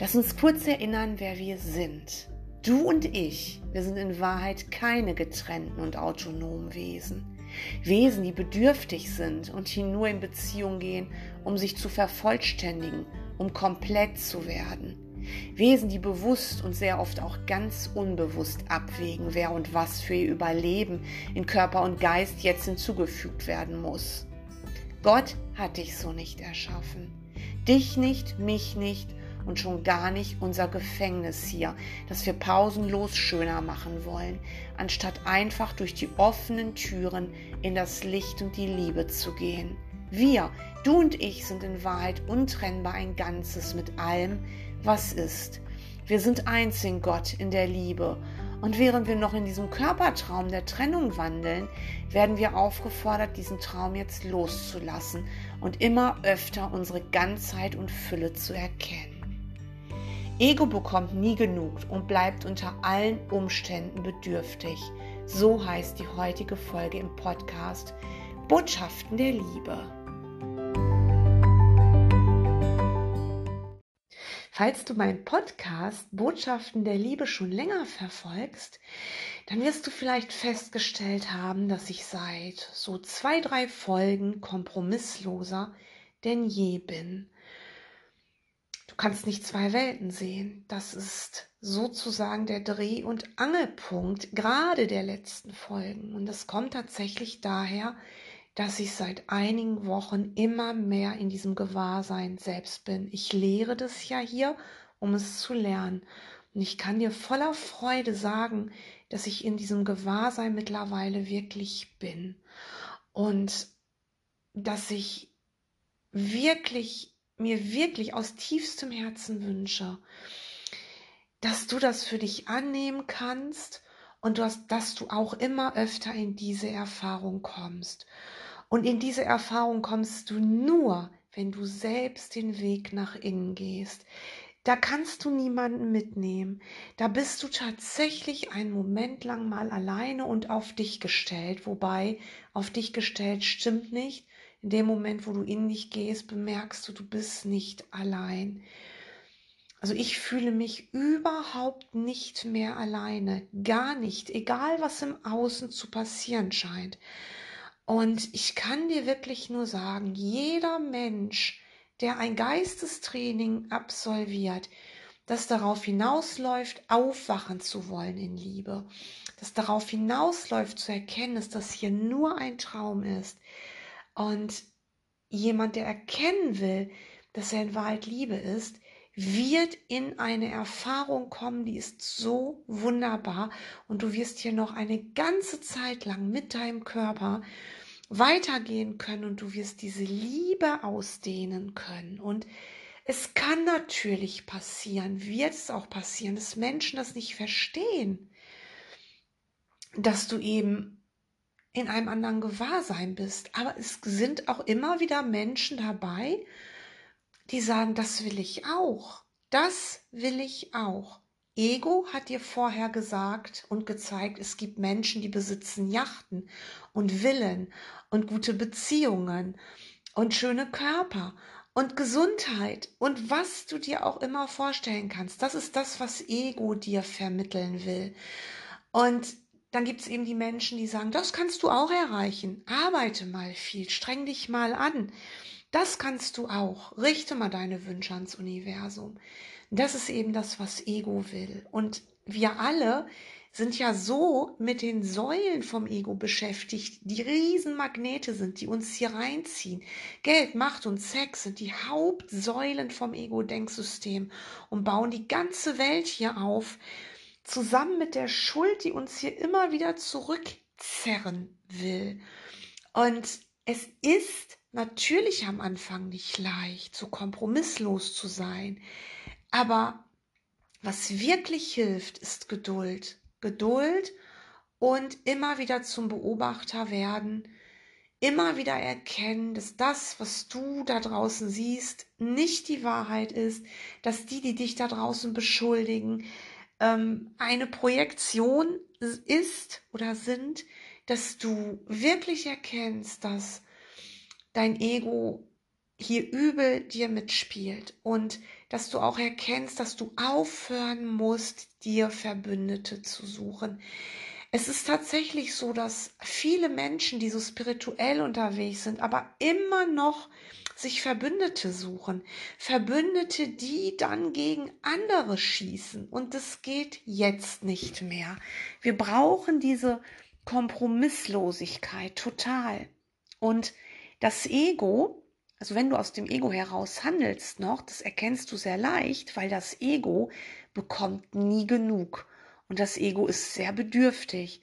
Lass uns kurz erinnern, wer wir sind. Du und ich, wir sind in Wahrheit keine getrennten und autonomen Wesen. Wesen, die bedürftig sind und die nur in Beziehung gehen, um sich zu vervollständigen, um komplett zu werden. Wesen, die bewusst und sehr oft auch ganz unbewusst abwägen, wer und was für ihr Überleben in Körper und Geist jetzt hinzugefügt werden muss. Gott hat dich so nicht erschaffen. Dich nicht, mich nicht und schon gar nicht unser Gefängnis hier, das wir pausenlos schöner machen wollen, anstatt einfach durch die offenen Türen in das Licht und die Liebe zu gehen. Wir, du und ich, sind in Wahrheit untrennbar ein Ganzes mit allem, was ist. Wir sind eins in Gott, in der Liebe. Und während wir noch in diesem Körpertraum der Trennung wandeln, werden wir aufgefordert, diesen Traum jetzt loszulassen und immer öfter unsere Ganzheit und Fülle zu erkennen. Ego bekommt nie genug und bleibt unter allen Umständen bedürftig. So heißt die heutige Folge im Podcast Botschaften der Liebe. Falls du meinen Podcast Botschaften der Liebe schon länger verfolgst, dann wirst du vielleicht festgestellt haben, dass ich seit so zwei, drei Folgen kompromissloser denn je bin kannst nicht zwei Welten sehen. Das ist sozusagen der Dreh- und Angelpunkt gerade der letzten Folgen. Und das kommt tatsächlich daher, dass ich seit einigen Wochen immer mehr in diesem Gewahrsein selbst bin. Ich lehre das ja hier, um es zu lernen. Und ich kann dir voller Freude sagen, dass ich in diesem Gewahrsein mittlerweile wirklich bin. Und dass ich wirklich mir wirklich aus tiefstem Herzen wünsche, dass du das für dich annehmen kannst und dass du auch immer öfter in diese Erfahrung kommst. Und in diese Erfahrung kommst du nur, wenn du selbst den Weg nach innen gehst. Da kannst du niemanden mitnehmen. Da bist du tatsächlich einen Moment lang mal alleine und auf dich gestellt. Wobei auf dich gestellt stimmt nicht, in dem Moment, wo du in dich gehst, bemerkst du, du bist nicht allein. Also ich fühle mich überhaupt nicht mehr alleine, gar nicht, egal was im Außen zu passieren scheint. Und ich kann dir wirklich nur sagen, jeder Mensch, der ein Geistestraining absolviert, das darauf hinausläuft, aufwachen zu wollen in Liebe, das darauf hinausläuft zu erkennen, dass das hier nur ein Traum ist, und jemand, der erkennen will, dass er in Wahrheit Liebe ist, wird in eine Erfahrung kommen, die ist so wunderbar und du wirst hier noch eine ganze Zeit lang mit deinem Körper weitergehen können und du wirst diese Liebe ausdehnen können. Und es kann natürlich passieren, wird es auch passieren, dass Menschen das nicht verstehen, dass du eben in einem anderen Gewahrsein bist. Aber es sind auch immer wieder Menschen dabei, die sagen, das will ich auch. Das will ich auch. Ego hat dir vorher gesagt und gezeigt, es gibt Menschen, die besitzen Yachten und Villen und gute Beziehungen und schöne Körper und Gesundheit und was du dir auch immer vorstellen kannst. Das ist das, was Ego dir vermitteln will. Und dann gibt es eben die Menschen, die sagen, das kannst du auch erreichen. Arbeite mal viel, streng dich mal an. Das kannst du auch. Richte mal deine Wünsche ans Universum. Das ist eben das, was Ego will. Und wir alle sind ja so mit den Säulen vom Ego beschäftigt, die Riesenmagnete sind, die uns hier reinziehen. Geld, Macht und Sex sind die Hauptsäulen vom Ego-Denksystem und bauen die ganze Welt hier auf zusammen mit der Schuld, die uns hier immer wieder zurückzerren will. Und es ist natürlich am Anfang nicht leicht, so kompromisslos zu sein. Aber was wirklich hilft, ist Geduld. Geduld und immer wieder zum Beobachter werden, immer wieder erkennen, dass das, was du da draußen siehst, nicht die Wahrheit ist, dass die, die dich da draußen beschuldigen, ähm, eine Projektion ist oder sind, dass du wirklich erkennst, dass dein Ego hier übel dir mitspielt und dass du auch erkennst, dass du aufhören musst, dir Verbündete zu suchen. Es ist tatsächlich so, dass viele Menschen, die so spirituell unterwegs sind, aber immer noch sich Verbündete suchen. Verbündete, die dann gegen andere schießen. Und das geht jetzt nicht mehr. Wir brauchen diese Kompromisslosigkeit total. Und das Ego, also wenn du aus dem Ego heraus handelst noch, das erkennst du sehr leicht, weil das Ego bekommt nie genug. Und das Ego ist sehr bedürftig.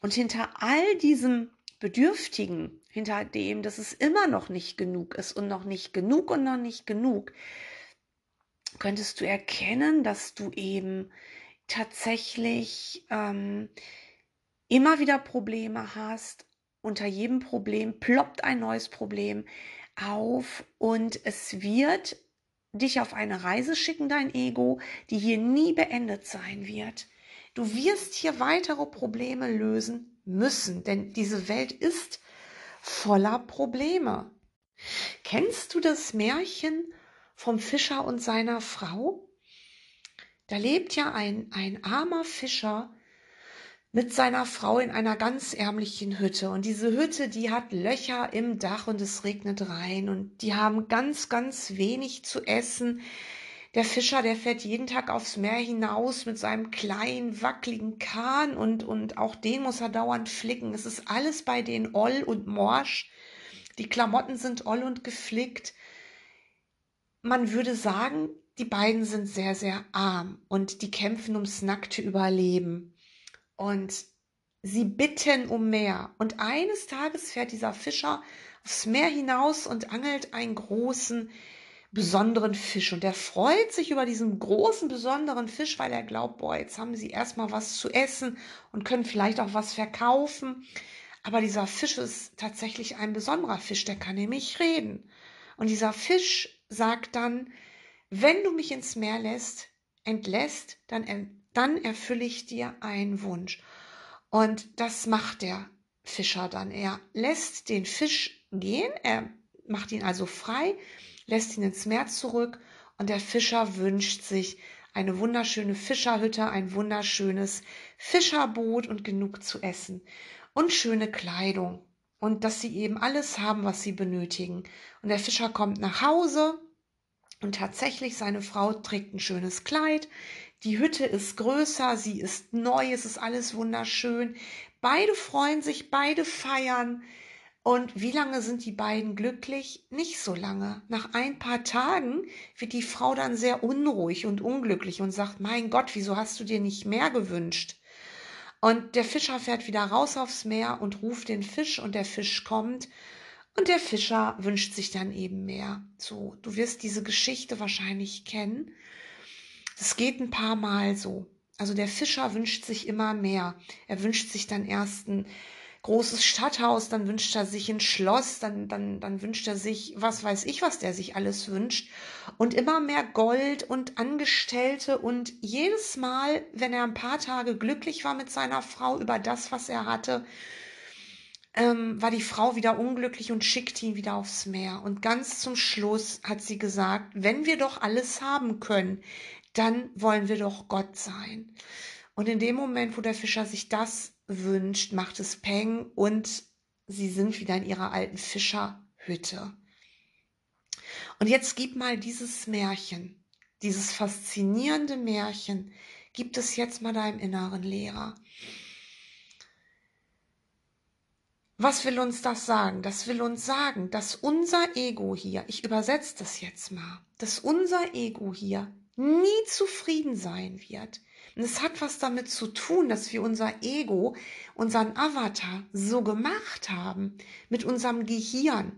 Und hinter all diesem Bedürftigen, hinter dem, dass es immer noch nicht genug ist und noch nicht genug und noch nicht genug, könntest du erkennen, dass du eben tatsächlich ähm, immer wieder Probleme hast. Unter jedem Problem ploppt ein neues Problem auf und es wird dich auf eine Reise schicken, dein Ego, die hier nie beendet sein wird. Du wirst hier weitere Probleme lösen müssen, denn diese Welt ist voller Probleme. Kennst du das Märchen vom Fischer und seiner Frau? Da lebt ja ein, ein armer Fischer mit seiner Frau in einer ganz ärmlichen Hütte. Und diese Hütte, die hat Löcher im Dach und es regnet rein. Und die haben ganz, ganz wenig zu essen. Der Fischer, der fährt jeden Tag aufs Meer hinaus mit seinem kleinen, wackeligen Kahn und, und auch den muss er dauernd flicken. Es ist alles bei denen oll und morsch. Die Klamotten sind oll und geflickt. Man würde sagen, die beiden sind sehr, sehr arm und die kämpfen ums nackte Überleben und sie bitten um mehr. Und eines Tages fährt dieser Fischer aufs Meer hinaus und angelt einen großen, besonderen Fisch. Und er freut sich über diesen großen, besonderen Fisch, weil er glaubt, boah, jetzt haben sie erstmal was zu essen und können vielleicht auch was verkaufen. Aber dieser Fisch ist tatsächlich ein besonderer Fisch, der kann nämlich reden. Und dieser Fisch sagt dann, wenn du mich ins Meer lässt, entlässt, dann dann erfülle ich dir einen Wunsch. Und das macht der Fischer dann. Er lässt den Fisch gehen, er macht ihn also frei, lässt ihn ins Meer zurück und der Fischer wünscht sich eine wunderschöne Fischerhütte, ein wunderschönes Fischerboot und genug zu essen und schöne Kleidung und dass sie eben alles haben, was sie benötigen. Und der Fischer kommt nach Hause und tatsächlich seine Frau trägt ein schönes Kleid, die Hütte ist größer, sie ist neu, es ist alles wunderschön. Beide freuen sich, beide feiern. Und wie lange sind die beiden glücklich? Nicht so lange. Nach ein paar Tagen wird die Frau dann sehr unruhig und unglücklich und sagt, mein Gott, wieso hast du dir nicht mehr gewünscht? Und der Fischer fährt wieder raus aufs Meer und ruft den Fisch und der Fisch kommt und der Fischer wünscht sich dann eben mehr. So, du wirst diese Geschichte wahrscheinlich kennen. Das geht ein paar Mal so. Also der Fischer wünscht sich immer mehr. Er wünscht sich dann erst ein großes Stadthaus, dann wünscht er sich ein Schloss, dann, dann, dann wünscht er sich, was weiß ich, was der sich alles wünscht. Und immer mehr Gold und Angestellte. Und jedes Mal, wenn er ein paar Tage glücklich war mit seiner Frau über das, was er hatte, ähm, war die Frau wieder unglücklich und schickte ihn wieder aufs Meer. Und ganz zum Schluss hat sie gesagt, wenn wir doch alles haben können, dann wollen wir doch Gott sein. Und in dem Moment, wo der Fischer sich das wünscht, macht es Peng und sie sind wieder in ihrer alten Fischerhütte. Und jetzt gib mal dieses Märchen, dieses faszinierende Märchen, gibt es jetzt mal deinem inneren Lehrer. Was will uns das sagen? Das will uns sagen, dass unser Ego hier, ich übersetze das jetzt mal, dass unser Ego hier nie zufrieden sein wird. Und es hat was damit zu tun, dass wir unser Ego, unseren Avatar so gemacht haben mit unserem Gehirn.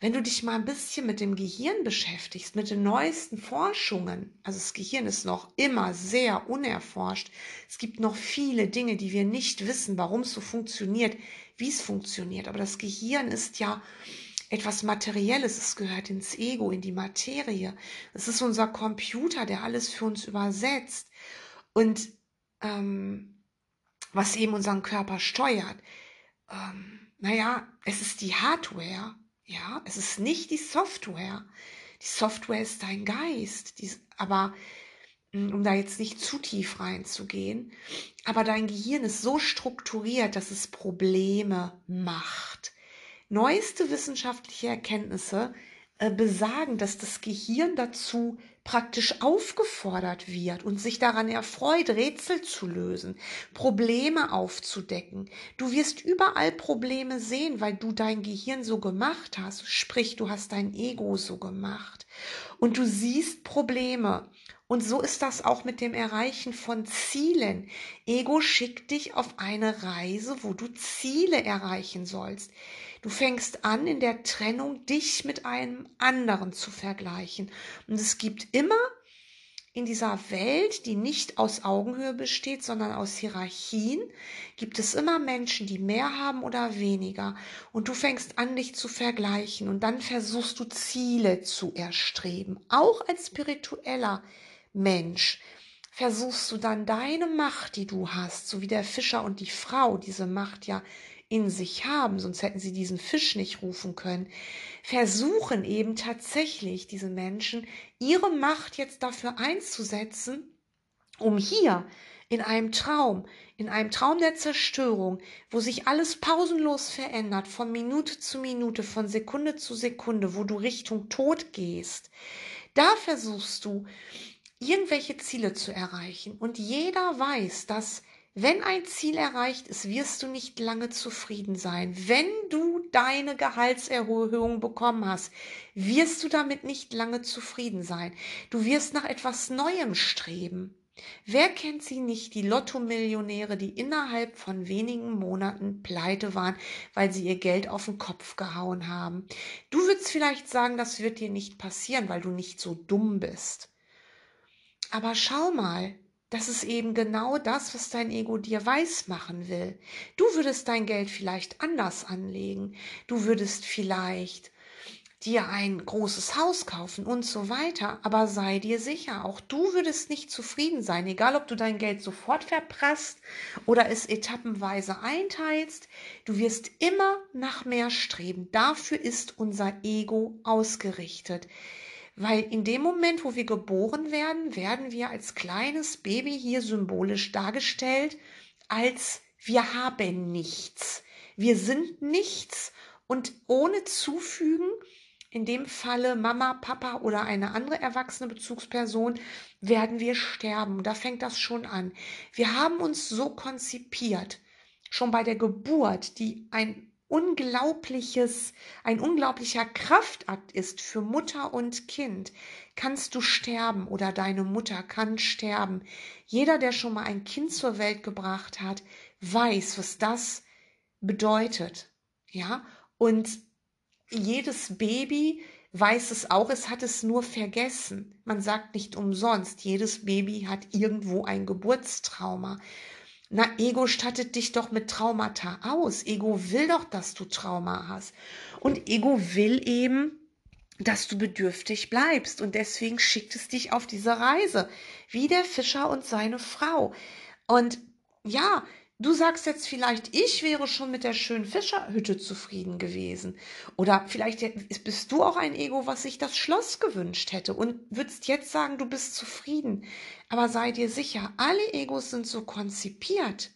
Wenn du dich mal ein bisschen mit dem Gehirn beschäftigst, mit den neuesten Forschungen, also das Gehirn ist noch immer sehr unerforscht. Es gibt noch viele Dinge, die wir nicht wissen, warum es so funktioniert, wie es funktioniert. Aber das Gehirn ist ja etwas Materielles, es gehört ins Ego, in die Materie. Es ist unser Computer, der alles für uns übersetzt und ähm, was eben unseren Körper steuert. Ähm, naja, es ist die Hardware, Ja, es ist nicht die Software. Die Software ist dein Geist. Die, aber hm, um da jetzt nicht zu tief reinzugehen, aber dein Gehirn ist so strukturiert, dass es Probleme macht. Neueste wissenschaftliche Erkenntnisse besagen, dass das Gehirn dazu praktisch aufgefordert wird und sich daran erfreut, Rätsel zu lösen, Probleme aufzudecken. Du wirst überall Probleme sehen, weil du dein Gehirn so gemacht hast, sprich du hast dein Ego so gemacht und du siehst Probleme. Und so ist das auch mit dem Erreichen von Zielen. Ego schickt dich auf eine Reise, wo du Ziele erreichen sollst. Du fängst an, in der Trennung dich mit einem anderen zu vergleichen. Und es gibt immer in dieser Welt, die nicht aus Augenhöhe besteht, sondern aus Hierarchien, gibt es immer Menschen, die mehr haben oder weniger. Und du fängst an, dich zu vergleichen. Und dann versuchst du Ziele zu erstreben. Auch als spiritueller Mensch versuchst du dann deine Macht, die du hast, so wie der Fischer und die Frau diese Macht ja in sich haben, sonst hätten sie diesen Fisch nicht rufen können, versuchen eben tatsächlich diese Menschen ihre Macht jetzt dafür einzusetzen, um hier in einem Traum, in einem Traum der Zerstörung, wo sich alles pausenlos verändert, von Minute zu Minute, von Sekunde zu Sekunde, wo du Richtung Tod gehst, da versuchst du irgendwelche Ziele zu erreichen. Und jeder weiß, dass wenn ein Ziel erreicht ist, wirst du nicht lange zufrieden sein. Wenn du deine Gehaltserhöhung bekommen hast, wirst du damit nicht lange zufrieden sein. Du wirst nach etwas Neuem streben. Wer kennt sie nicht, die Lottomillionäre, die innerhalb von wenigen Monaten pleite waren, weil sie ihr Geld auf den Kopf gehauen haben? Du würdest vielleicht sagen, das wird dir nicht passieren, weil du nicht so dumm bist. Aber schau mal, das ist eben genau das, was dein Ego dir weiß machen will. Du würdest dein Geld vielleicht anders anlegen. Du würdest vielleicht dir ein großes Haus kaufen und so weiter. Aber sei dir sicher, auch du würdest nicht zufrieden sein, egal ob du dein Geld sofort verprasst oder es etappenweise einteilst. Du wirst immer nach mehr streben. Dafür ist unser Ego ausgerichtet. Weil in dem Moment, wo wir geboren werden, werden wir als kleines Baby hier symbolisch dargestellt, als wir haben nichts. Wir sind nichts und ohne Zufügen, in dem Falle Mama, Papa oder eine andere erwachsene Bezugsperson, werden wir sterben. Da fängt das schon an. Wir haben uns so konzipiert, schon bei der Geburt, die ein unglaubliches, ein unglaublicher Kraftakt ist für Mutter und Kind, kannst du sterben oder deine Mutter kann sterben. Jeder, der schon mal ein Kind zur Welt gebracht hat, weiß, was das bedeutet. Ja, und jedes Baby weiß es auch, es hat es nur vergessen. Man sagt nicht umsonst, jedes Baby hat irgendwo ein Geburtstrauma. Na, Ego stattet dich doch mit Traumata aus. Ego will doch, dass du Trauma hast. Und Ego will eben, dass du bedürftig bleibst. Und deswegen schickt es dich auf diese Reise. Wie der Fischer und seine Frau. Und ja, Du sagst jetzt vielleicht, ich wäre schon mit der schönen Fischerhütte zufrieden gewesen. Oder vielleicht bist du auch ein Ego, was sich das Schloss gewünscht hätte und würdest jetzt sagen, du bist zufrieden. Aber sei dir sicher, alle Egos sind so konzipiert.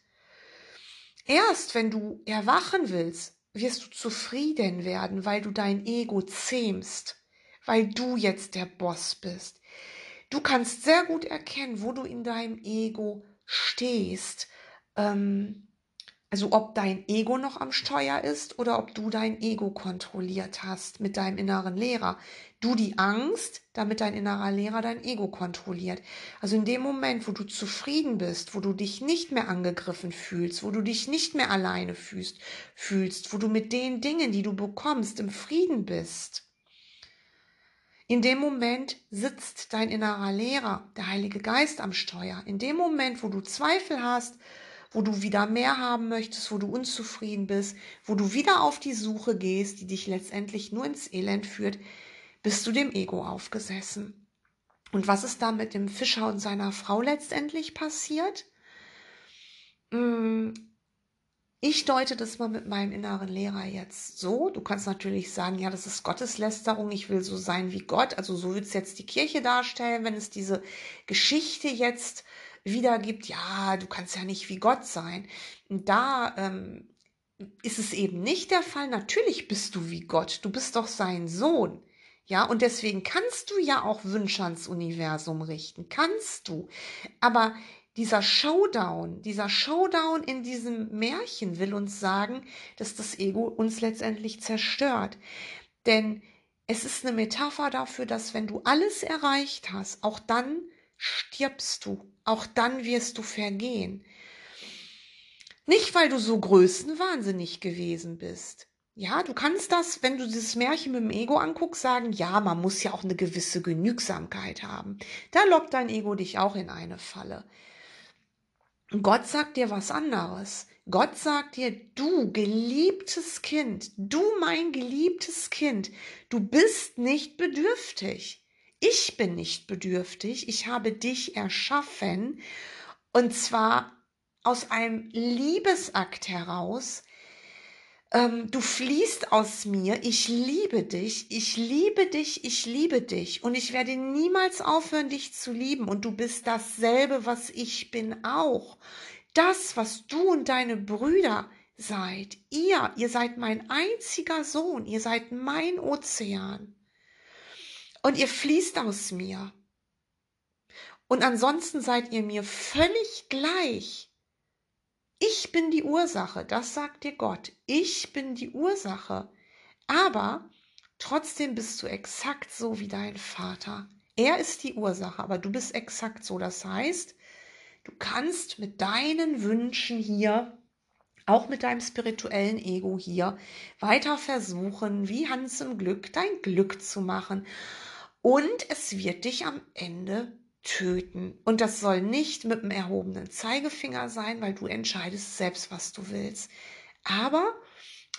Erst wenn du erwachen willst, wirst du zufrieden werden, weil du dein Ego zähmst, weil du jetzt der Boss bist. Du kannst sehr gut erkennen, wo du in deinem Ego stehst ähm, also ob dein Ego noch am Steuer ist oder ob du dein Ego kontrolliert hast mit deinem inneren Lehrer. Du die Angst, damit dein innerer Lehrer dein Ego kontrolliert. Also in dem Moment, wo du zufrieden bist, wo du dich nicht mehr angegriffen fühlst, wo du dich nicht mehr alleine fühlst, fühlst, wo du mit den Dingen, die du bekommst, im Frieden bist. In dem Moment sitzt dein innerer Lehrer, der Heilige Geist am Steuer. In dem Moment, wo du Zweifel hast, wo du wieder mehr haben möchtest, wo du unzufrieden bist, wo du wieder auf die Suche gehst, die dich letztendlich nur ins Elend führt, bist du dem Ego aufgesessen. Und was ist da mit dem Fischer und seiner Frau letztendlich passiert? Mm, Ich deute das mal mit meinem inneren Lehrer jetzt so. Du kannst natürlich sagen, ja, das ist Gotteslästerung, ich will so sein wie Gott. Also so wird es jetzt die Kirche darstellen, wenn es diese Geschichte jetzt wieder gibt. Ja, du kannst ja nicht wie Gott sein. Und da ähm, ist es eben nicht der Fall. Natürlich bist du wie Gott. Du bist doch sein Sohn. Ja, und deswegen kannst du ja auch Wünsche ans Universum richten. Kannst du. Aber dieser Showdown, dieser Showdown in diesem Märchen will uns sagen, dass das Ego uns letztendlich zerstört. Denn es ist eine Metapher dafür, dass wenn du alles erreicht hast, auch dann stirbst du, auch dann wirst du vergehen. Nicht, weil du so größenwahnsinnig gewesen bist. Ja, du kannst das, wenn du dieses Märchen mit dem Ego anguckst, sagen, ja, man muss ja auch eine gewisse Genügsamkeit haben. Da lockt dein Ego dich auch in eine Falle. Gott sagt dir was anderes. Gott sagt dir, du geliebtes Kind, du mein geliebtes Kind, du bist nicht bedürftig. Ich bin nicht bedürftig. Ich habe dich erschaffen und zwar aus einem Liebesakt heraus, ähm, du fließt aus mir, ich liebe dich, ich liebe dich, ich liebe dich und ich werde niemals aufhören, dich zu lieben und du bist dasselbe, was ich bin auch. Das, was du und deine Brüder seid, ihr, ihr seid mein einziger Sohn, ihr seid mein Ozean und ihr fließt aus mir. Und ansonsten seid ihr mir völlig gleich. Ich bin die Ursache, das sagt dir Gott. Ich bin die Ursache. Aber trotzdem bist du exakt so wie dein Vater. Er ist die Ursache, aber du bist exakt so. Das heißt, du kannst mit deinen Wünschen hier, auch mit deinem spirituellen Ego hier, weiter versuchen, wie Hans im Glück, dein Glück zu machen. Und es wird dich am Ende töten. Und das soll nicht mit dem erhobenen Zeigefinger sein, weil du entscheidest selbst, was du willst. Aber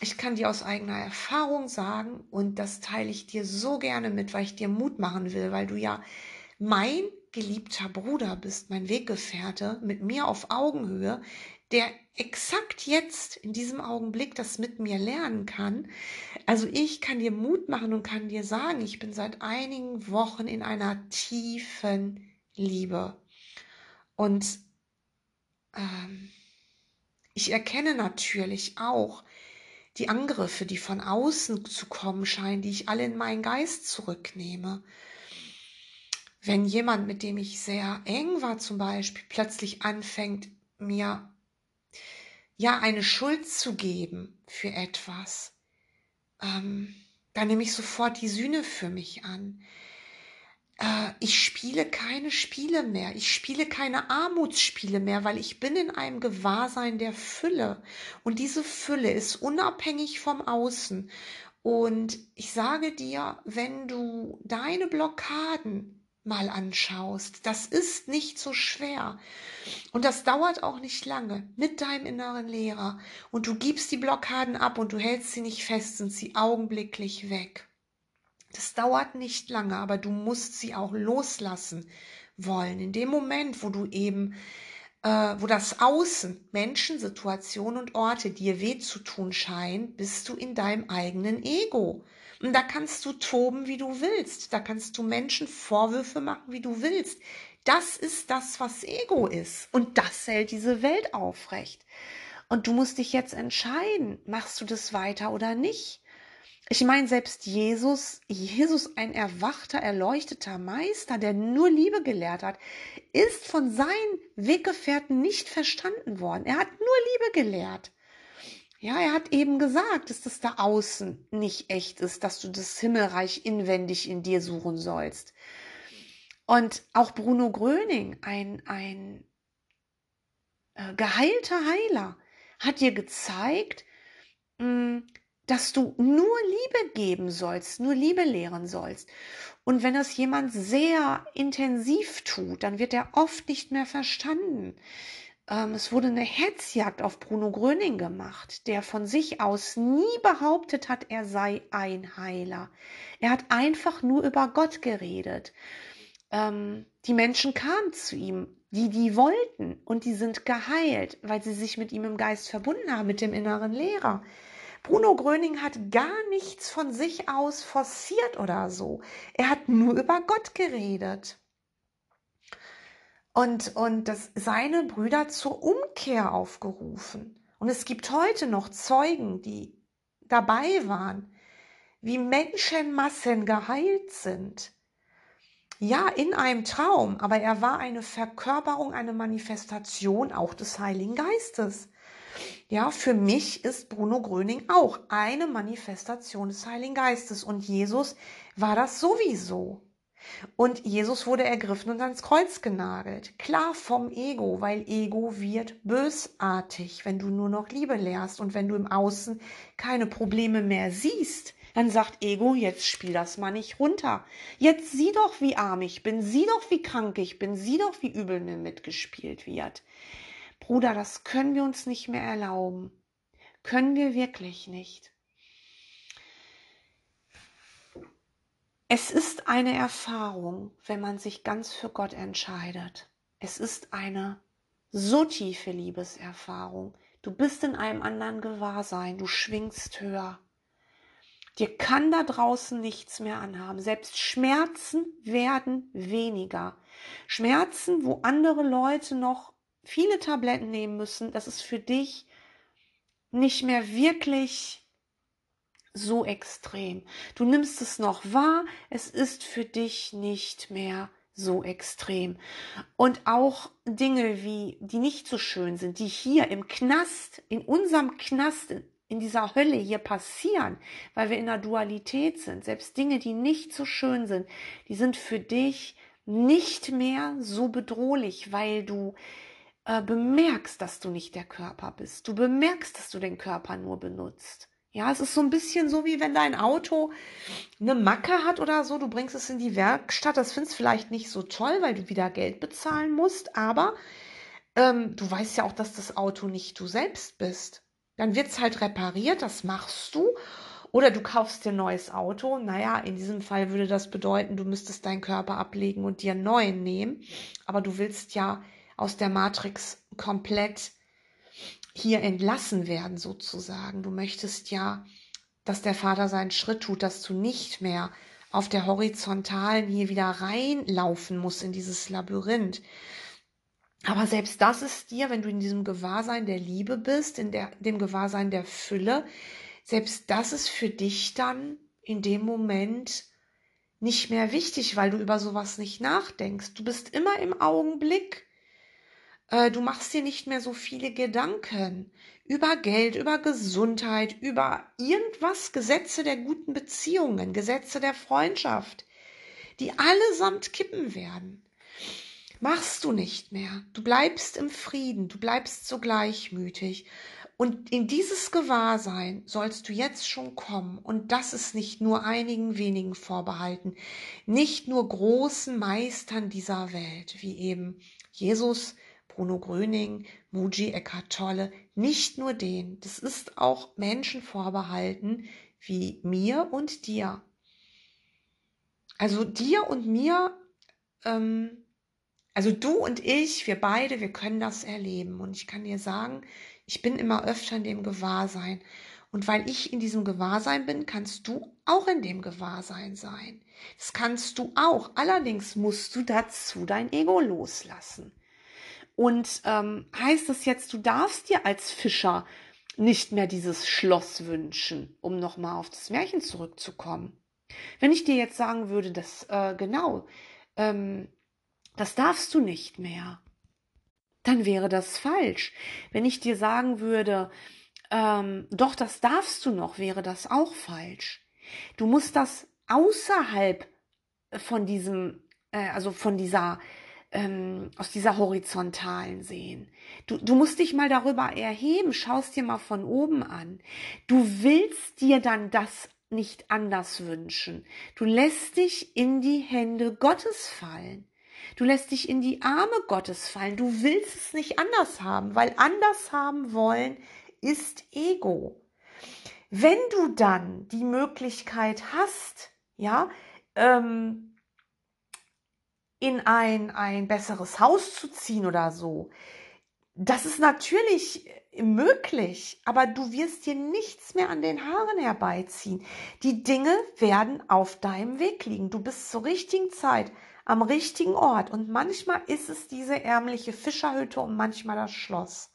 ich kann dir aus eigener Erfahrung sagen, und das teile ich dir so gerne mit, weil ich dir Mut machen will, weil du ja mein geliebter Bruder bist, mein Weggefährte, mit mir auf Augenhöhe, der exakt jetzt in diesem Augenblick das mit mir lernen kann. Also ich kann dir Mut machen und kann dir sagen, ich bin seit einigen Wochen in einer tiefen liebe. Und ähm, ich erkenne natürlich auch die Angriffe, die von außen zu kommen scheinen, die ich alle in meinen Geist zurücknehme. Wenn jemand, mit dem ich sehr eng war zum Beispiel, plötzlich anfängt, mir ja eine Schuld zu geben für etwas, ähm, dann nehme ich sofort die Sühne für mich an äh, ich spiele keine Spiele mehr. Ich spiele keine Armutsspiele mehr, weil ich bin in einem Gewahrsein der Fülle. Und diese Fülle ist unabhängig vom Außen. Und ich sage dir, wenn du deine Blockaden mal anschaust, das ist nicht so schwer. Und das dauert auch nicht lange mit deinem inneren Lehrer. Und du gibst die Blockaden ab und du hältst sie nicht fest, sind sie augenblicklich weg. Das dauert nicht lange, aber du musst sie auch loslassen wollen. In dem Moment, wo du eben, äh, wo das Außen, Menschen, Situationen und Orte dir weh zu tun scheinen, bist du in deinem eigenen Ego. Und da kannst du toben, wie du willst. Da kannst du Menschen Vorwürfe machen, wie du willst. Das ist das, was Ego ist. Und das hält diese Welt aufrecht. Und du musst dich jetzt entscheiden, machst du das weiter oder nicht. Ich meine, selbst Jesus, Jesus, ein erwachter, erleuchteter Meister, der nur Liebe gelehrt hat, ist von seinen Weggefährten nicht verstanden worden. Er hat nur Liebe gelehrt. Ja, er hat eben gesagt, dass das da außen nicht echt ist, dass du das Himmelreich inwendig in dir suchen sollst. Und auch Bruno Gröning, ein, ein äh, geheilter Heiler, hat dir gezeigt, hm, dass du nur Liebe geben sollst, nur Liebe lehren sollst. Und wenn das jemand sehr intensiv tut, dann wird er oft nicht mehr verstanden. Ähm, es wurde eine Hetzjagd auf Bruno Gröning gemacht, der von sich aus nie behauptet hat, er sei ein Heiler. Er hat einfach nur über Gott geredet. ähm, die Menschen kamen zu ihm, die die wollten und die sind geheilt, weil sie sich mit ihm im Geist verbunden haben, mit dem inneren Lehrer. Bruno Gröning hat gar nichts von sich aus forciert oder so. Er hat nur über Gott geredet. Und, und das, seine Brüder zur Umkehr aufgerufen. Und es gibt heute noch Zeugen, die dabei waren, wie Menschenmassen geheilt sind. Ja, in einem Traum, aber er war eine Verkörperung, eine Manifestation auch des Heiligen Geistes. Ja, für mich ist Bruno Gröning auch eine Manifestation des Heiligen Geistes und Jesus war das sowieso. Und Jesus wurde ergriffen und ans Kreuz genagelt. Klar vom Ego, weil Ego wird bösartig, wenn du nur noch Liebe lehrst und wenn du im Außen keine Probleme mehr siehst. Dann sagt Ego, jetzt spiel das mal nicht runter. Jetzt sieh doch, wie arm ich bin, sieh doch, wie krank ich bin, sieh doch, wie übel mir mitgespielt wird. Bruder, das können wir uns nicht mehr erlauben. Können wir wirklich nicht. Es ist eine Erfahrung, wenn man sich ganz für Gott entscheidet. Es ist eine so tiefe Liebeserfahrung. Du bist in einem anderen Gewahrsein, du schwingst höher. Dir kann da draußen nichts mehr anhaben. Selbst Schmerzen werden weniger. Schmerzen, wo andere Leute noch viele Tabletten nehmen müssen, das ist für dich nicht mehr wirklich so extrem. Du nimmst es noch wahr, es ist für dich nicht mehr so extrem. Und auch Dinge wie, die nicht so schön sind, die hier im Knast, in unserem Knast, in dieser Hölle hier passieren, weil wir in der Dualität sind, selbst Dinge, die nicht so schön sind, die sind für dich nicht mehr so bedrohlich, weil du äh, bemerkst, dass du nicht der Körper bist. Du bemerkst, dass du den Körper nur benutzt. Ja, es ist so ein bisschen so, wie wenn dein Auto eine Macke hat oder so. Du bringst es in die Werkstatt. Das findest vielleicht nicht so toll, weil du wieder Geld bezahlen musst. Aber ähm, du weißt ja auch, dass das Auto nicht du selbst bist. Dann wird es halt repariert. Das machst du. Oder du kaufst dir ein neues Auto. Naja, in diesem Fall würde das bedeuten, du müsstest deinen Körper ablegen und dir einen neuen nehmen. Aber du willst ja aus der Matrix komplett hier entlassen werden sozusagen. Du möchtest ja, dass der Vater seinen Schritt tut, dass du nicht mehr auf der horizontalen hier wieder reinlaufen musst in dieses Labyrinth. Aber selbst das ist dir, wenn du in diesem Gewahrsein der Liebe bist, in der, dem Gewahrsein der Fülle, selbst das ist für dich dann in dem Moment nicht mehr wichtig, weil du über sowas nicht nachdenkst. Du bist immer im Augenblick äh, du machst dir nicht mehr so viele Gedanken über Geld, über Gesundheit, über irgendwas, Gesetze der guten Beziehungen, Gesetze der Freundschaft, die allesamt kippen werden. Machst du nicht mehr. Du bleibst im Frieden, du bleibst so gleichmütig. Und in dieses Gewahrsein sollst du jetzt schon kommen. Und das ist nicht nur einigen wenigen vorbehalten, nicht nur großen Meistern dieser Welt, wie eben Jesus, Bruno Gröning, Muji Eckhart Tolle, nicht nur den, das ist auch Menschen vorbehalten wie mir und dir. Also dir und mir, ähm, also du und ich, wir beide, wir können das erleben. Und ich kann dir sagen, ich bin immer öfter in dem Gewahrsein. Und weil ich in diesem Gewahrsein bin, kannst du auch in dem Gewahrsein sein. Das kannst du auch. Allerdings musst du dazu dein Ego loslassen. Und ähm, heißt das jetzt, du darfst dir als Fischer nicht mehr dieses Schloss wünschen, um nochmal auf das Märchen zurückzukommen. Wenn ich dir jetzt sagen würde, dass äh, genau, ähm, das darfst du nicht mehr, dann wäre das falsch. Wenn ich dir sagen würde, ähm, doch, das darfst du noch, wäre das auch falsch. Du musst das außerhalb von diesem, äh, also von dieser ähm, aus dieser horizontalen sehen. Du, du musst dich mal darüber erheben, schaust dir mal von oben an. Du willst dir dann das nicht anders wünschen. Du lässt dich in die Hände Gottes fallen. Du lässt dich in die Arme Gottes fallen. Du willst es nicht anders haben, weil anders haben wollen ist Ego. Wenn du dann die Möglichkeit hast, ja, ähm, in ein, ein besseres Haus zu ziehen oder so. Das ist natürlich möglich, aber du wirst dir nichts mehr an den Haaren herbeiziehen. Die Dinge werden auf deinem Weg liegen. Du bist zur richtigen Zeit am richtigen Ort und manchmal ist es diese ärmliche Fischerhütte und manchmal das Schloss.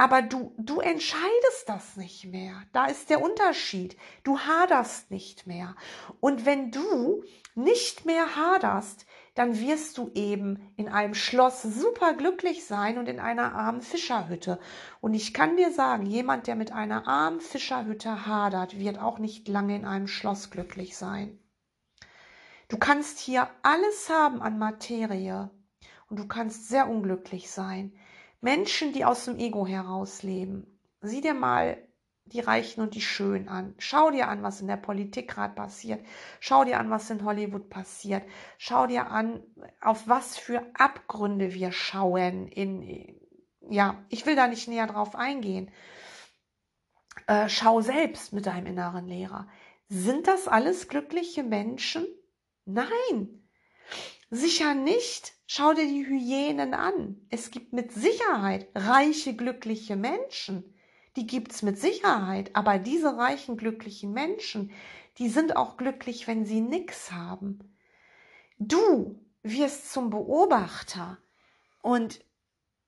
Aber du, du entscheidest das nicht mehr. Da ist der Unterschied. Du haderst nicht mehr. Und wenn du nicht mehr haderst, dann wirst du eben in einem Schloss super glücklich sein und in einer armen Fischerhütte. Und ich kann dir sagen, jemand, der mit einer armen Fischerhütte hadert, wird auch nicht lange in einem Schloss glücklich sein. Du kannst hier alles haben an Materie und du kannst sehr unglücklich sein. Menschen, die aus dem Ego heraus leben. Sieh dir mal die Reichen und die Schönen an. Schau dir an, was in der Politik gerade passiert. Schau dir an, was in Hollywood passiert. Schau dir an, auf was für Abgründe wir schauen. In, ja, ich will da nicht näher drauf eingehen. Äh, schau selbst mit deinem inneren Lehrer. Sind das alles glückliche Menschen? Nein, sicher nicht. Schau dir die Hyänen an. Es gibt mit Sicherheit reiche, glückliche Menschen die gibt's mit Sicherheit, aber diese reichen, glücklichen Menschen, die sind auch glücklich, wenn sie nichts haben. Du wirst zum Beobachter und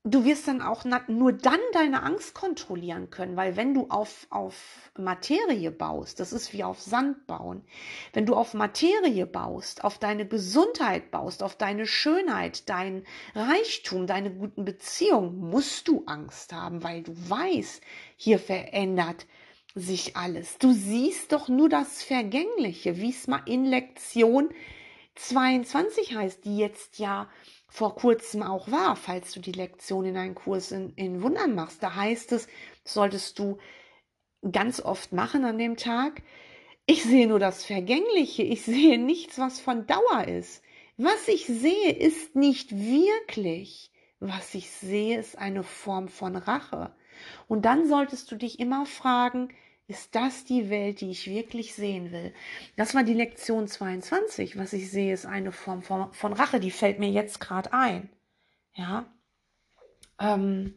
du wirst dann auch nur dann deine Angst kontrollieren können, weil wenn du auf, auf Materie baust, das ist wie auf Sand bauen, wenn du auf Materie baust, auf deine Gesundheit baust, auf deine Schönheit, dein Reichtum, deine guten Beziehungen, musst du Angst haben, weil du weißt, hier verändert sich alles. Du siehst doch nur das Vergängliche, wie es mal in Lektion 22 heißt, die jetzt ja vor kurzem auch war, falls du die Lektion in einen Kurs in, in Wundern machst. Da heißt es, solltest du ganz oft machen an dem Tag. Ich sehe nur das Vergängliche. Ich sehe nichts, was von Dauer ist. Was ich sehe, ist nicht wirklich. Was ich sehe, ist eine Form von Rache. Und dann solltest du dich immer fragen, ist das die Welt, die ich wirklich sehen will? Das war die Lektion 22. Was ich sehe, ist eine Form von, von Rache. Die fällt mir jetzt gerade ein. Ja. Ähm,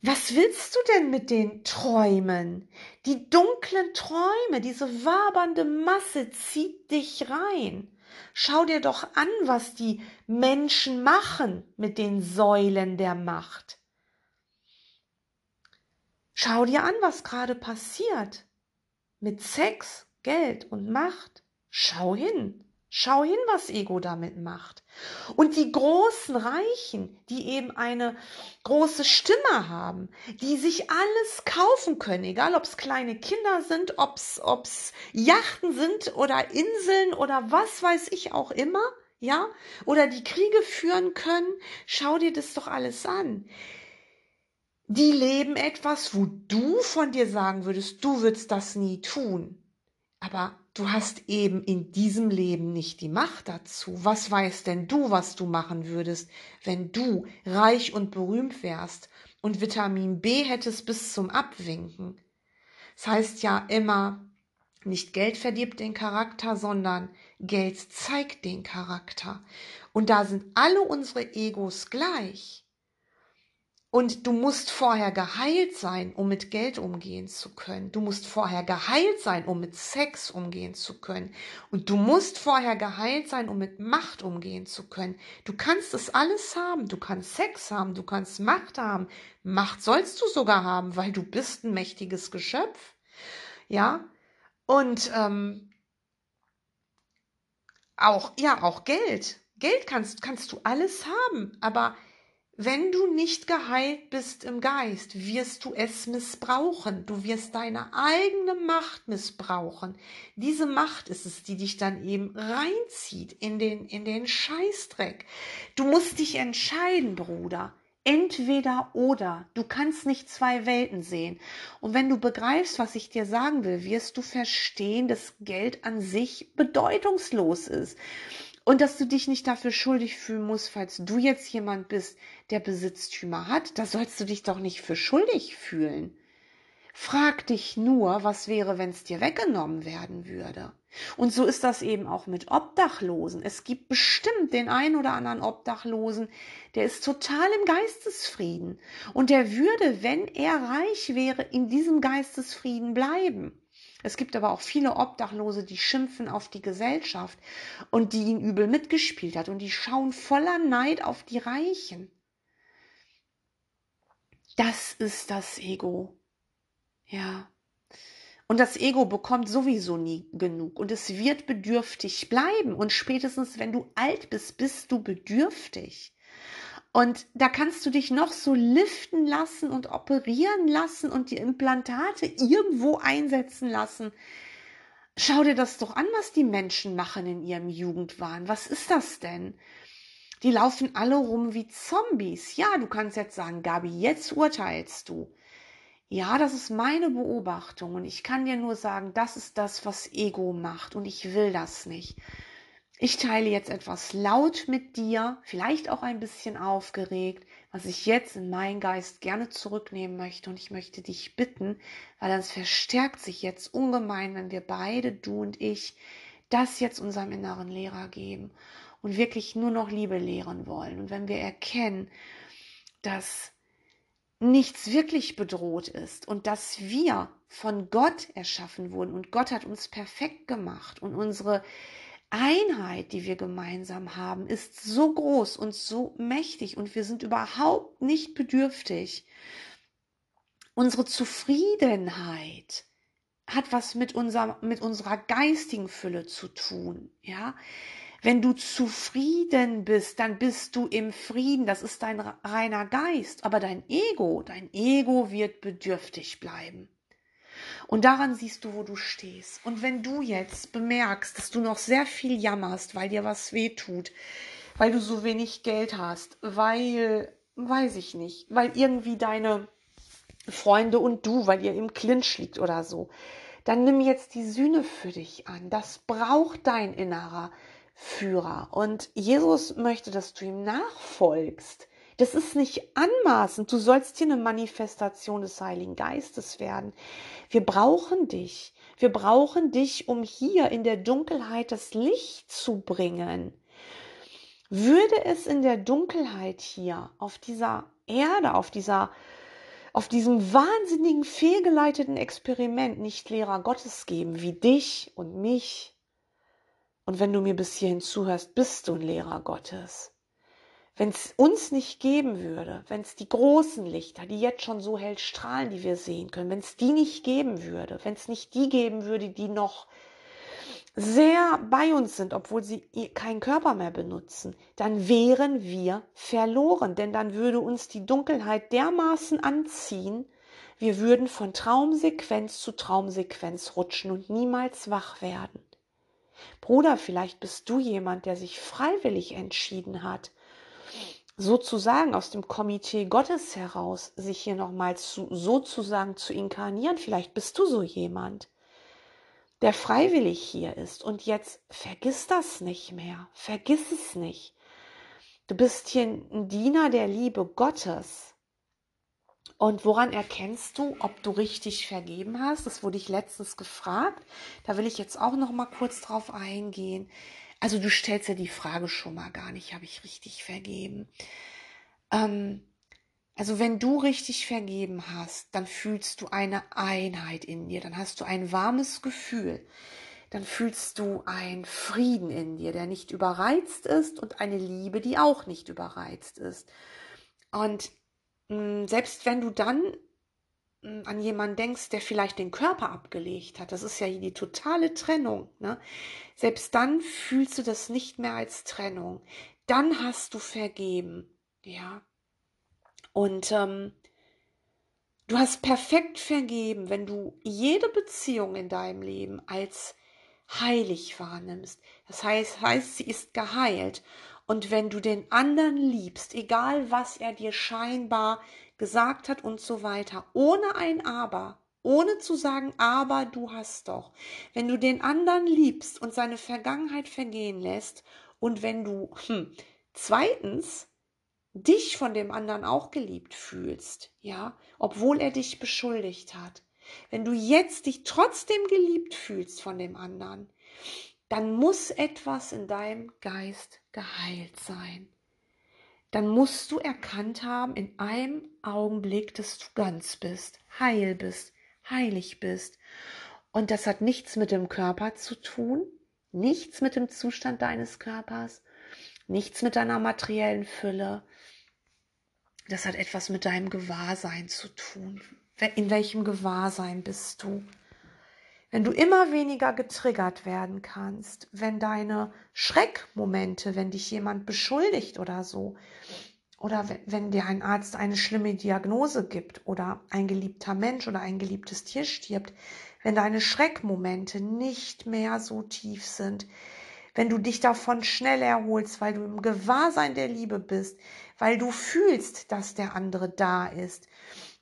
was willst du denn mit den Träumen? Die dunklen Träume, diese wabernde Masse zieht dich rein. Schau dir doch an, was die Menschen machen mit den Säulen der Macht. Schau dir an, was gerade passiert mit Sex, Geld und Macht. Schau hin. Schau hin, was Ego damit macht. Und die großen Reichen, die eben eine große Stimme haben, die sich alles kaufen können, egal ob es kleine Kinder sind, ob es Yachten sind oder Inseln oder was weiß ich auch immer, ja, oder die Kriege führen können, schau dir das doch alles an die leben etwas, wo du von dir sagen würdest, du würdest das nie tun. Aber du hast eben in diesem Leben nicht die Macht dazu. Was weißt denn du, was du machen würdest, wenn du reich und berühmt wärst und Vitamin B hättest bis zum Abwinken? Das heißt ja immer, nicht Geld verdirbt den Charakter, sondern Geld zeigt den Charakter. Und da sind alle unsere Egos gleich. Und du musst vorher geheilt sein, um mit Geld umgehen zu können. Du musst vorher geheilt sein, um mit Sex umgehen zu können. Und du musst vorher geheilt sein, um mit Macht umgehen zu können. Du kannst es alles haben. Du kannst Sex haben, du kannst Macht haben. Macht sollst du sogar haben, weil du bist ein mächtiges Geschöpf. Ja. Und ähm, auch, ja, auch Geld. Geld kannst, kannst du alles haben, aber wenn du nicht geheilt bist im Geist, wirst du es missbrauchen. Du wirst deine eigene Macht missbrauchen. Diese Macht ist es, die dich dann eben reinzieht in den, in den Scheißdreck. Du musst dich entscheiden, Bruder. Entweder oder. Du kannst nicht zwei Welten sehen. Und wenn du begreifst, was ich dir sagen will, wirst du verstehen, dass Geld an sich bedeutungslos ist. Und dass du dich nicht dafür schuldig fühlen musst, falls du jetzt jemand bist, der Besitztümer hat. Da sollst du dich doch nicht für schuldig fühlen. Frag dich nur, was wäre, wenn es dir weggenommen werden würde. Und so ist das eben auch mit Obdachlosen. Es gibt bestimmt den einen oder anderen Obdachlosen, der ist total im Geistesfrieden. Und der würde, wenn er reich wäre, in diesem Geistesfrieden bleiben. Es gibt aber auch viele Obdachlose, die schimpfen auf die Gesellschaft und die ihn übel mitgespielt hat und die schauen voller Neid auf die Reichen. Das ist das Ego. Ja. Und das Ego bekommt sowieso nie genug und es wird bedürftig bleiben. Und spätestens, wenn du alt bist, bist du bedürftig. Und da kannst du dich noch so liften lassen und operieren lassen und die Implantate irgendwo einsetzen lassen. Schau dir das doch an, was die Menschen machen in ihrem Jugendwahn. Was ist das denn? Die laufen alle rum wie Zombies. Ja, du kannst jetzt sagen, Gabi, jetzt urteilst du. Ja, das ist meine Beobachtung und ich kann dir nur sagen, das ist das, was Ego macht und ich will das nicht. Ich teile jetzt etwas laut mit dir, vielleicht auch ein bisschen aufgeregt, was ich jetzt in meinen Geist gerne zurücknehmen möchte. Und ich möchte dich bitten, weil das verstärkt sich jetzt ungemein, wenn wir beide, du und ich, das jetzt unserem inneren Lehrer geben und wirklich nur noch Liebe lehren wollen. Und wenn wir erkennen, dass nichts wirklich bedroht ist und dass wir von Gott erschaffen wurden und Gott hat uns perfekt gemacht und unsere Einheit, die wir gemeinsam haben, ist so groß und so mächtig und wir sind überhaupt nicht bedürftig. Unsere Zufriedenheit hat was mit, unser, mit unserer geistigen Fülle zu tun, ja. Wenn du zufrieden bist, dann bist du im Frieden. Das ist dein reiner Geist. Aber dein Ego, dein Ego wird bedürftig bleiben. Und daran siehst du, wo du stehst. Und wenn du jetzt bemerkst, dass du noch sehr viel jammerst, weil dir was weh tut, weil du so wenig Geld hast, weil, weiß ich nicht, weil irgendwie deine Freunde und du, weil ihr im Clinch liegt oder so, dann nimm jetzt die Sühne für dich an. Das braucht dein Innerer. Führer. Und Jesus möchte, dass du ihm nachfolgst. Das ist nicht anmaßend. Du sollst hier eine Manifestation des Heiligen Geistes werden. Wir brauchen dich. Wir brauchen dich, um hier in der Dunkelheit das Licht zu bringen. Würde es in der Dunkelheit hier auf dieser Erde, auf dieser auf diesem wahnsinnigen fehlgeleiteten Experiment nicht Lehrer Gottes geben, wie dich und mich, und wenn du mir bis hierhin zuhörst, bist du ein Lehrer Gottes. Wenn es uns nicht geben würde, wenn es die großen Lichter, die jetzt schon so hell strahlen, die wir sehen können, wenn es die nicht geben würde, wenn es nicht die geben würde, die noch sehr bei uns sind, obwohl sie keinen Körper mehr benutzen, dann wären wir verloren, denn dann würde uns die Dunkelheit dermaßen anziehen, wir würden von Traumsequenz zu Traumsequenz rutschen und niemals wach werden. Bruder, vielleicht bist du jemand, der sich freiwillig entschieden hat, sozusagen aus dem Komitee Gottes heraus, sich hier nochmal zu, sozusagen zu inkarnieren. Vielleicht bist du so jemand, der freiwillig hier ist. Und jetzt vergiss das nicht mehr. Vergiss es nicht. Du bist hier ein Diener der Liebe Gottes. Und woran erkennst du, ob du richtig vergeben hast? Das wurde ich letztens gefragt. Da will ich jetzt auch noch mal kurz drauf eingehen. Also du stellst ja die Frage schon mal gar nicht, habe ich richtig vergeben? Ähm, also wenn du richtig vergeben hast, dann fühlst du eine Einheit in dir, dann hast du ein warmes Gefühl, dann fühlst du einen Frieden in dir, der nicht überreizt ist und eine Liebe, die auch nicht überreizt ist. Und hm, selbst wenn du dann an jemanden denkst, der vielleicht den Körper abgelegt hat, das ist ja die totale Trennung, ne? selbst dann fühlst du das nicht mehr als Trennung. Dann hast du vergeben, ja. Und ähm, du hast perfekt vergeben, wenn du jede Beziehung in deinem Leben als heilig wahrnimmst. Das heißt, heißt, sie ist geheilt. Und wenn du den anderen liebst, egal was er dir scheinbar gesagt hat und so weiter, ohne ein Aber, ohne zu sagen, aber du hast doch. Wenn du den anderen liebst und seine Vergangenheit vergehen lässt und wenn du hm, zweitens dich von dem anderen auch geliebt fühlst, ja, obwohl er dich beschuldigt hat, wenn du jetzt dich trotzdem geliebt fühlst von dem anderen, dann muss etwas in deinem Geist geheilt sein. Dann musst du erkannt haben in einem Augenblick, dass du ganz bist, heil bist, heilig bist. Und das hat nichts mit dem Körper zu tun, nichts mit dem Zustand deines Körpers, nichts mit deiner materiellen Fülle. Das hat etwas mit deinem Gewahrsein zu tun. In welchem Gewahrsein bist du? Wenn du immer weniger getriggert werden kannst, wenn deine Schreckmomente, wenn dich jemand beschuldigt oder so, oder wenn dir ein Arzt eine schlimme Diagnose gibt oder ein geliebter Mensch oder ein geliebtes Tier stirbt, wenn deine Schreckmomente nicht mehr so tief sind, wenn du dich davon schnell erholst, weil du im Gewahrsein der Liebe bist, weil du fühlst, dass der andere da ist,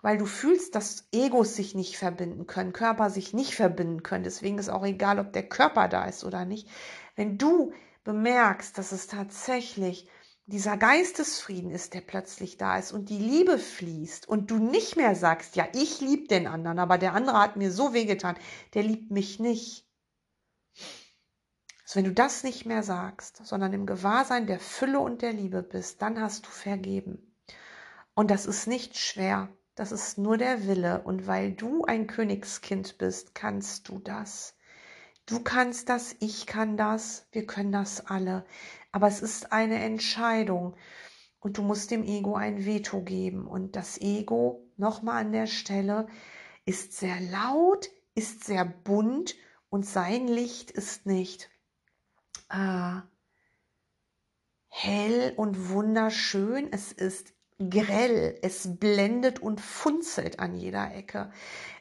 weil du fühlst, dass Egos sich nicht verbinden können, Körper sich nicht verbinden können. Deswegen ist auch egal, ob der Körper da ist oder nicht. Wenn du bemerkst, dass es tatsächlich dieser Geistesfrieden ist, der plötzlich da ist und die Liebe fließt und du nicht mehr sagst, ja, ich liebe den anderen, aber der andere hat mir so wehgetan, der liebt mich nicht. Also wenn du das nicht mehr sagst, sondern im Gewahrsein der Fülle und der Liebe bist, dann hast du vergeben. Und das ist nicht schwer. Das ist nur der Wille. Und weil du ein Königskind bist, kannst du das. Du kannst das, ich kann das, wir können das alle. Aber es ist eine Entscheidung. Und du musst dem Ego ein Veto geben. Und das Ego, nochmal an der Stelle, ist sehr laut, ist sehr bunt und sein Licht ist nicht äh, hell und wunderschön. Es ist grell, es blendet und funzelt an jeder Ecke.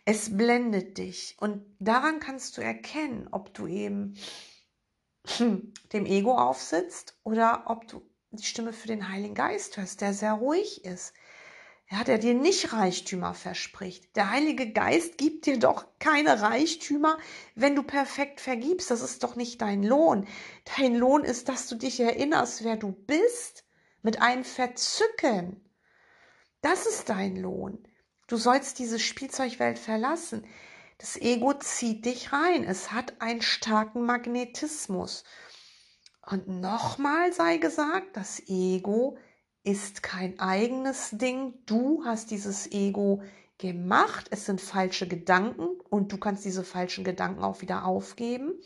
Es blendet dich und daran kannst du erkennen, ob du eben dem Ego aufsitzt oder ob du die Stimme für den Heiligen Geist hörst, der sehr ruhig ist. Ja, der dir nicht Reichtümer verspricht. Der Heilige Geist gibt dir doch keine Reichtümer, wenn du perfekt vergibst. Das ist doch nicht dein Lohn. Dein Lohn ist, dass du dich erinnerst, wer du bist, mit einem Verzücken. Das ist dein Lohn. Du sollst diese Spielzeugwelt verlassen. Das Ego zieht dich rein. Es hat einen starken Magnetismus. Und nochmal sei gesagt, das Ego ist kein eigenes Ding. Du hast dieses Ego gemacht. Es sind falsche Gedanken und du kannst diese falschen Gedanken auch wieder aufgeben.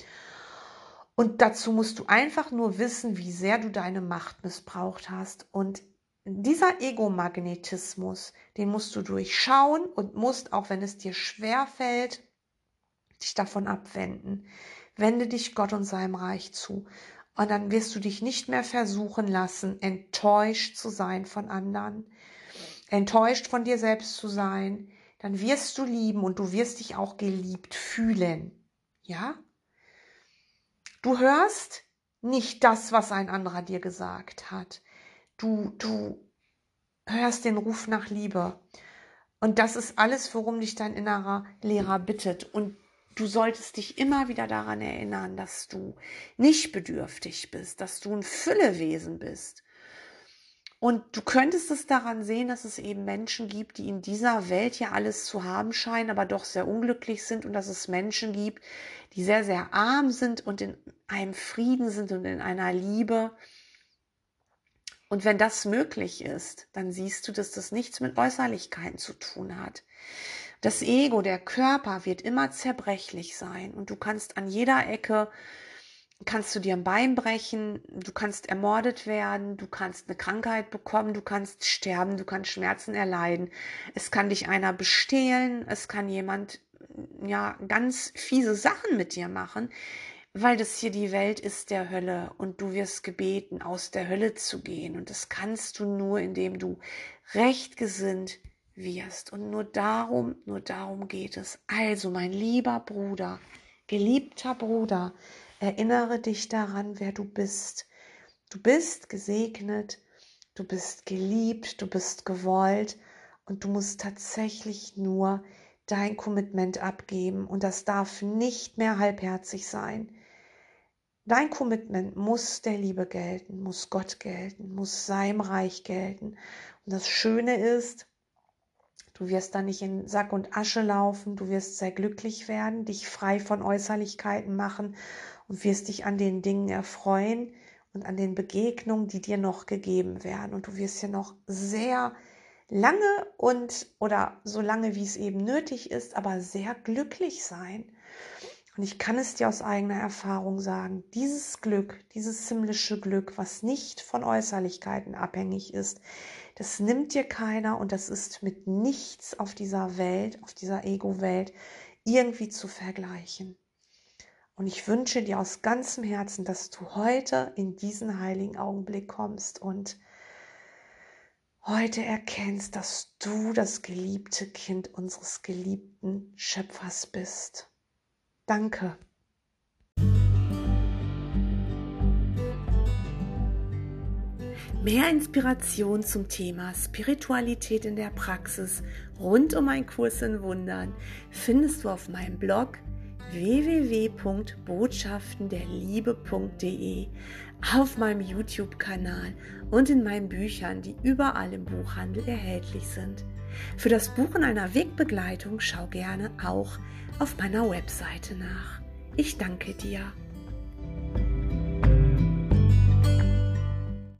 Und dazu musst du einfach nur wissen, wie sehr du deine Macht missbraucht hast. Und dieser Egomagnetismus, den musst du durchschauen und musst, auch wenn es dir schwer fällt, dich davon abwenden. Wende dich Gott und seinem Reich zu. Und dann wirst du dich nicht mehr versuchen lassen, enttäuscht zu sein von anderen, enttäuscht von dir selbst zu sein. Dann wirst du lieben und du wirst dich auch geliebt fühlen. Ja? Du hörst nicht das, was ein anderer dir gesagt hat. Du, du hörst den Ruf nach Liebe. Und das ist alles, worum dich dein innerer Lehrer bittet. Und du solltest dich immer wieder daran erinnern, dass du nicht bedürftig bist, dass du ein Füllewesen bist. Und du könntest es daran sehen, dass es eben Menschen gibt, die in dieser Welt ja alles zu haben scheinen, aber doch sehr unglücklich sind und dass es Menschen gibt, die sehr, sehr arm sind und in einem Frieden sind und in einer Liebe, und wenn das möglich ist, dann siehst du, dass das nichts mit Äußerlichkeiten zu tun hat. Das Ego, der Körper wird immer zerbrechlich sein und du kannst an jeder Ecke kannst du dir ein Bein brechen, du kannst ermordet werden, du kannst eine Krankheit bekommen, du kannst sterben, du kannst Schmerzen erleiden. Es kann dich einer bestehlen, es kann jemand ja ganz fiese Sachen mit dir machen weil das hier die Welt ist der Hölle und du wirst gebeten, aus der Hölle zu gehen. Und das kannst du nur, indem du rechtgesinnt wirst. Und nur darum, nur darum geht es. Also, mein lieber Bruder, geliebter Bruder, erinnere dich daran, wer du bist. Du bist gesegnet, du bist geliebt, du bist gewollt und du musst tatsächlich nur dein Commitment abgeben und das darf nicht mehr halbherzig sein. Dein Commitment muss der Liebe gelten, muss Gott gelten, muss seinem Reich gelten. Und das Schöne ist, Du wirst da nicht in Sack und Asche laufen, du wirst sehr glücklich werden, dich frei von Äußerlichkeiten machen und wirst dich an den Dingen erfreuen und an den Begegnungen, die dir noch gegeben werden. Und du wirst ja noch sehr lange und oder so lange, wie es eben nötig ist, aber sehr glücklich sein. Und ich kann es dir aus eigener Erfahrung sagen, dieses Glück, dieses himmlische Glück, was nicht von Äußerlichkeiten abhängig ist, das nimmt dir keiner und das ist mit nichts auf dieser Welt, auf dieser Ego-Welt irgendwie zu vergleichen. Und ich wünsche dir aus ganzem Herzen, dass du heute in diesen heiligen Augenblick kommst und heute erkennst, dass du das geliebte Kind unseres geliebten Schöpfers bist. Danke. Mehr Inspiration zum Thema Spiritualität in der Praxis rund um ein Kurs in Wundern findest du auf meinem Blog www.botschaftenderliebe.de, auf meinem YouTube-Kanal und in meinen Büchern, die überall im Buchhandel erhältlich sind. Für das Buchen einer Wegbegleitung schau gerne auch auf meiner Webseite nach. Ich danke dir.